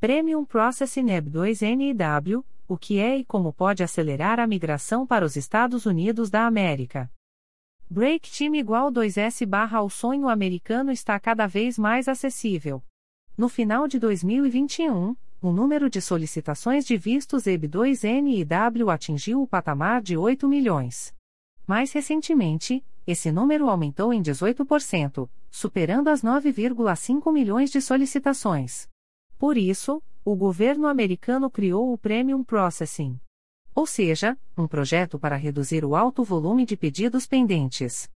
Premium Processing EB2NIW, o que é e como pode acelerar a migração para os Estados Unidos da América. Break Team igual 2S barra o sonho americano está cada vez mais acessível. No final de 2021, o número de solicitações de vistos EB2N e W atingiu o patamar de 8 milhões. Mais recentemente, esse número aumentou em 18%, superando as 9,5 milhões de solicitações. Por isso, o governo americano criou o Premium Processing ou seja, um projeto para reduzir o alto volume de pedidos pendentes.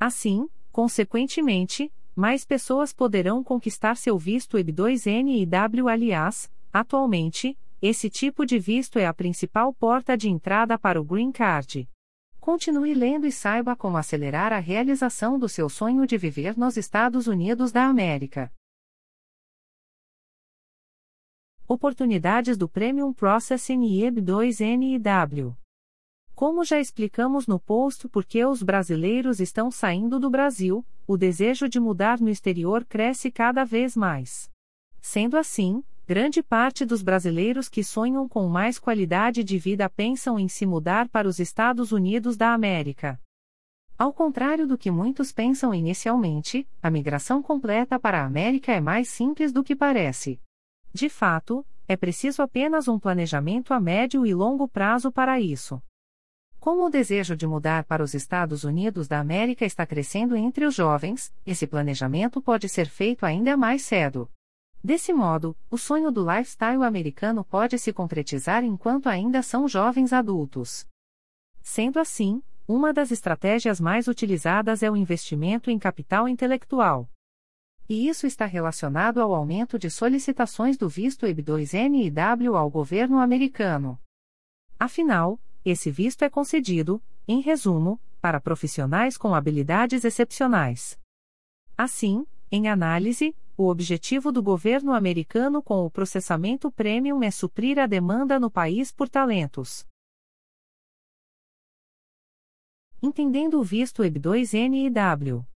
Assim, consequentemente, mais pessoas poderão conquistar seu visto EB2N e W. Aliás, atualmente, esse tipo de visto é a principal porta de entrada para o Green Card. Continue lendo e saiba como acelerar a realização do seu sonho de viver nos Estados Unidos da América. Oportunidades do Premium Processing e EB2NIW. Como já explicamos no post por que os brasileiros estão saindo do Brasil, o desejo de mudar no exterior cresce cada vez mais. Sendo assim, grande parte dos brasileiros que sonham com mais qualidade de vida pensam em se mudar para os Estados Unidos da América. Ao contrário do que muitos pensam inicialmente, a migração completa para a América é mais simples do que parece. De fato, é preciso apenas um planejamento a médio e longo prazo para isso. Como o desejo de mudar para os Estados Unidos da América está crescendo entre os jovens, esse planejamento pode ser feito ainda mais cedo. Desse modo, o sonho do lifestyle americano pode se concretizar enquanto ainda são jovens adultos. Sendo assim, uma das estratégias mais utilizadas é o investimento em capital intelectual e isso está relacionado ao aumento de solicitações do visto EB2N e W ao governo americano. Afinal, esse visto é concedido, em resumo, para profissionais com habilidades excepcionais. Assim, em análise, o objetivo do governo americano com o processamento premium é suprir a demanda no país por talentos. Entendendo o visto EB2N e W.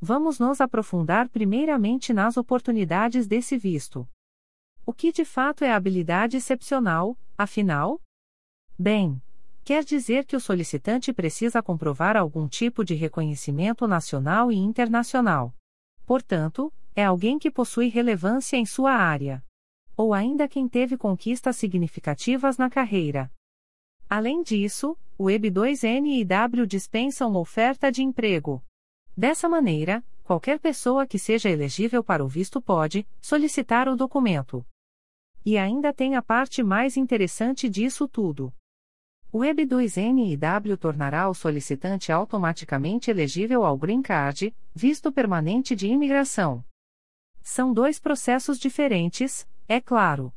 Vamos nos aprofundar primeiramente nas oportunidades desse visto. O que de fato é habilidade excepcional, afinal? Bem, quer dizer que o solicitante precisa comprovar algum tipo de reconhecimento nacional e internacional. Portanto, é alguém que possui relevância em sua área. Ou ainda quem teve conquistas significativas na carreira. Além disso, o EB2N e W dispensam oferta de emprego. Dessa maneira, qualquer pessoa que seja elegível para o visto pode solicitar o documento. E ainda tem a parte mais interessante disso tudo. O EB2NIW tornará o solicitante automaticamente elegível ao Green Card, visto permanente de imigração. São dois processos diferentes, é claro.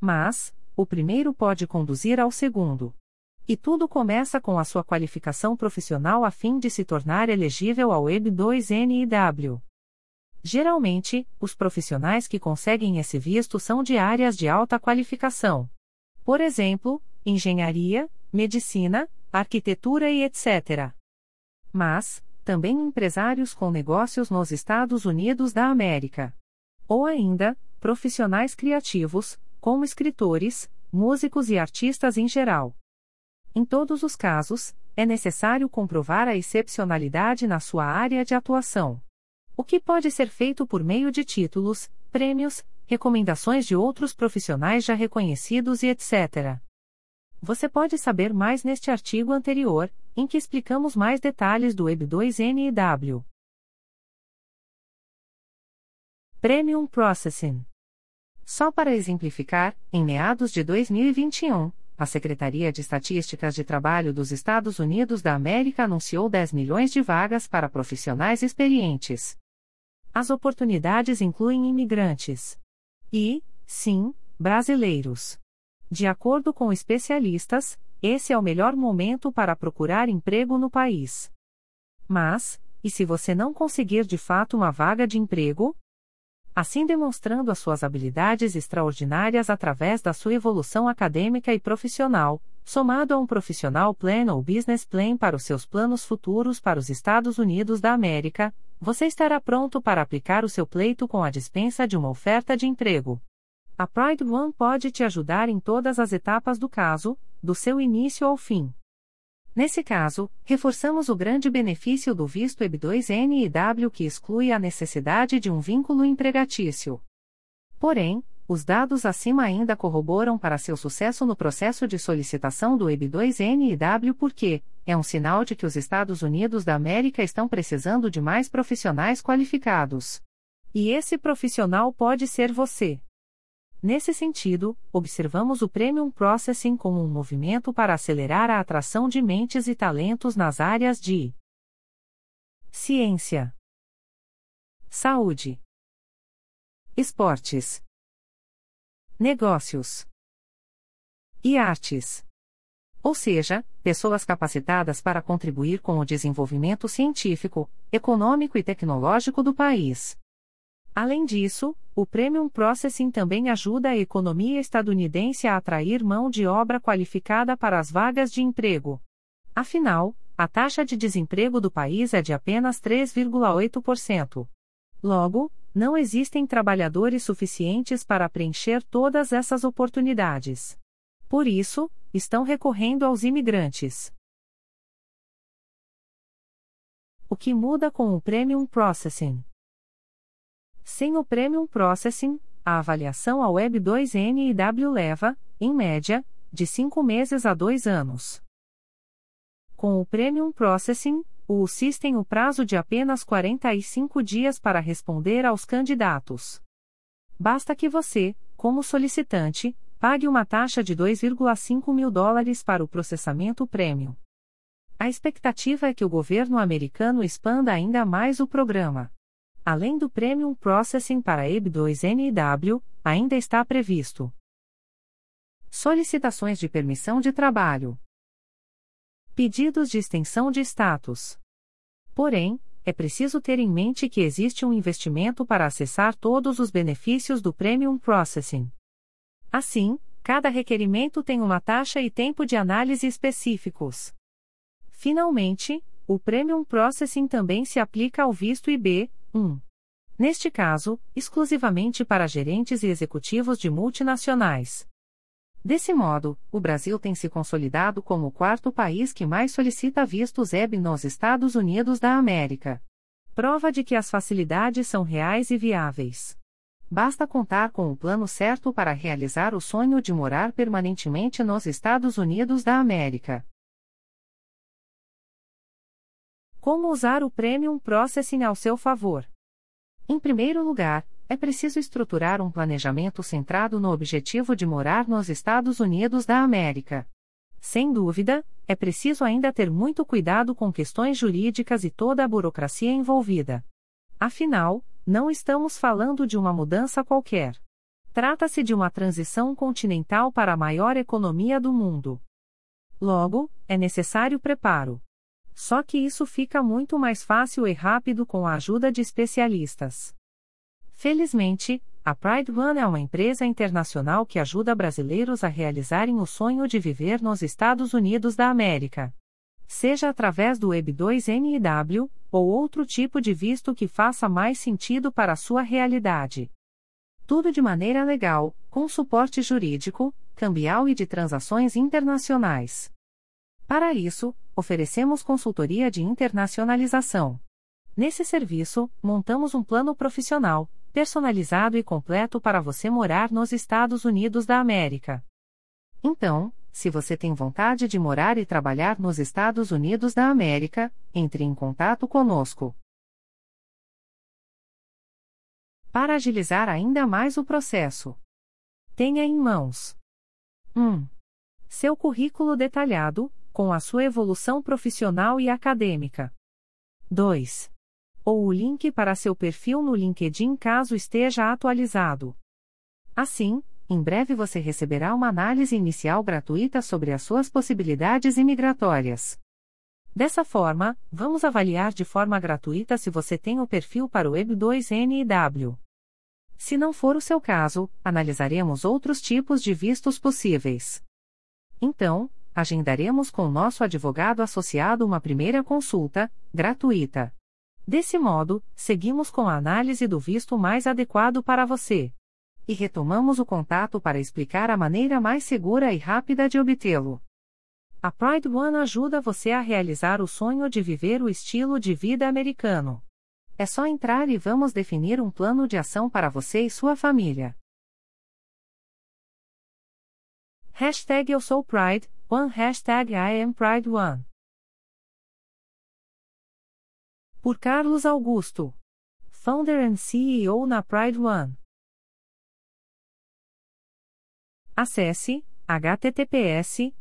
Mas, o primeiro pode conduzir ao segundo. E tudo começa com a sua qualificação profissional a fim de se tornar elegível ao EB2NIW. Geralmente, os profissionais que conseguem esse visto são de áreas de alta qualificação. Por exemplo, engenharia, medicina, arquitetura e etc. Mas, também empresários com negócios nos Estados Unidos da América. Ou ainda, profissionais criativos, como escritores, músicos e artistas em geral. Em todos os casos, é necessário comprovar a excepcionalidade na sua área de atuação. O que pode ser feito por meio de títulos, prêmios, recomendações de outros profissionais já reconhecidos e etc. Você pode saber mais neste artigo anterior, em que explicamos mais detalhes do EB2NIW. Premium Processing Só para exemplificar, em meados de 2021, a Secretaria de Estatísticas de Trabalho dos Estados Unidos da América anunciou 10 milhões de vagas para profissionais experientes. As oportunidades incluem imigrantes e, sim, brasileiros. De acordo com especialistas, esse é o melhor momento para procurar emprego no país. Mas, e se você não conseguir de fato uma vaga de emprego? Assim demonstrando as suas habilidades extraordinárias através da sua evolução acadêmica e profissional, somado a um profissional plan ou business plan para os seus planos futuros para os Estados Unidos da América, você estará pronto para aplicar o seu pleito com a dispensa de uma oferta de emprego. A Pride One pode te ajudar em todas as etapas do caso, do seu início ao fim. Nesse caso, reforçamos o grande benefício do visto EB2N e W que exclui a necessidade de um vínculo empregatício. Porém, os dados acima ainda corroboram para seu sucesso no processo de solicitação do EB2N e W porque é um sinal de que os Estados Unidos da América estão precisando de mais profissionais qualificados. E esse profissional pode ser você. Nesse sentido, observamos o Premium Processing como um movimento para acelerar a atração de mentes e talentos nas áreas de ciência, saúde, esportes, negócios e artes. Ou seja, pessoas capacitadas para contribuir com o desenvolvimento científico, econômico e tecnológico do país. Além disso, o Premium Processing também ajuda a economia estadunidense a atrair mão de obra qualificada para as vagas de emprego. Afinal, a taxa de desemprego do país é de apenas 3,8%. Logo, não existem trabalhadores suficientes para preencher todas essas oportunidades. Por isso, estão recorrendo aos imigrantes. O que muda com o Premium Processing? Sem o Premium Processing, a avaliação ao Web 2N e W leva, em média, de 5 meses a 2 anos. Com o Premium Processing, o UCIS tem o prazo de apenas 45 dias para responder aos candidatos. Basta que você, como solicitante, pague uma taxa de 2,5 mil dólares para o processamento premium. A expectativa é que o governo americano expanda ainda mais o programa. Além do Premium Processing para EB2NW, ainda está previsto. Solicitações de permissão de trabalho. Pedidos de extensão de status. Porém, é preciso ter em mente que existe um investimento para acessar todos os benefícios do Premium Processing. Assim, cada requerimento tem uma taxa e tempo de análise específicos. Finalmente, o Premium Processing também se aplica ao visto IB, 1. Neste caso, exclusivamente para gerentes e executivos de multinacionais. Desse modo, o Brasil tem se consolidado como o quarto país que mais solicita vistos EB nos Estados Unidos da América. Prova de que as facilidades são reais e viáveis. Basta contar com o plano certo para realizar o sonho de morar permanentemente nos Estados Unidos da América. Como usar o Premium Processing ao seu favor? Em primeiro lugar, é preciso estruturar um planejamento centrado no objetivo de morar nos Estados Unidos da América. Sem dúvida, é preciso ainda ter muito cuidado com questões jurídicas e toda a burocracia envolvida. Afinal, não estamos falando de uma mudança qualquer. Trata-se de uma transição continental para a maior economia do mundo. Logo, é necessário preparo. Só que isso fica muito mais fácil e rápido com a ajuda de especialistas. Felizmente, a Pride One é uma empresa internacional que ajuda brasileiros a realizarem o sonho de viver nos Estados Unidos da América. Seja através do EB2NIW, ou outro tipo de visto que faça mais sentido para a sua realidade. Tudo de maneira legal, com suporte jurídico, cambial e de transações internacionais. Para isso, oferecemos consultoria de internacionalização. Nesse serviço, montamos um plano profissional, personalizado e completo para você morar nos Estados Unidos da América. Então, se você tem vontade de morar e trabalhar nos Estados Unidos da América, entre em contato conosco. Para agilizar ainda mais o processo, tenha em mãos 1. Seu currículo detalhado, com a sua evolução profissional e acadêmica. 2. Ou o link para seu perfil no LinkedIn caso esteja atualizado. Assim, em breve você receberá uma análise inicial gratuita sobre as suas possibilidades imigratórias. Dessa forma, vamos avaliar de forma gratuita se você tem o perfil para o EB2NIW. Se não for o seu caso, analisaremos outros tipos de vistos possíveis. Então, agendaremos com nosso advogado associado uma primeira consulta, gratuita. Desse modo, seguimos com a análise do visto mais adequado para você. E retomamos o contato para explicar a maneira mais segura e rápida de obtê-lo. A Pride One ajuda você a realizar o sonho de viver o estilo de vida americano. É só entrar e vamos definir um plano de ação para você e sua família. Hashtag Eu Sou Pride, One Hashtag I Am Pride One. Por Carlos Augusto. Founder and CEO na Pride One. Acesse https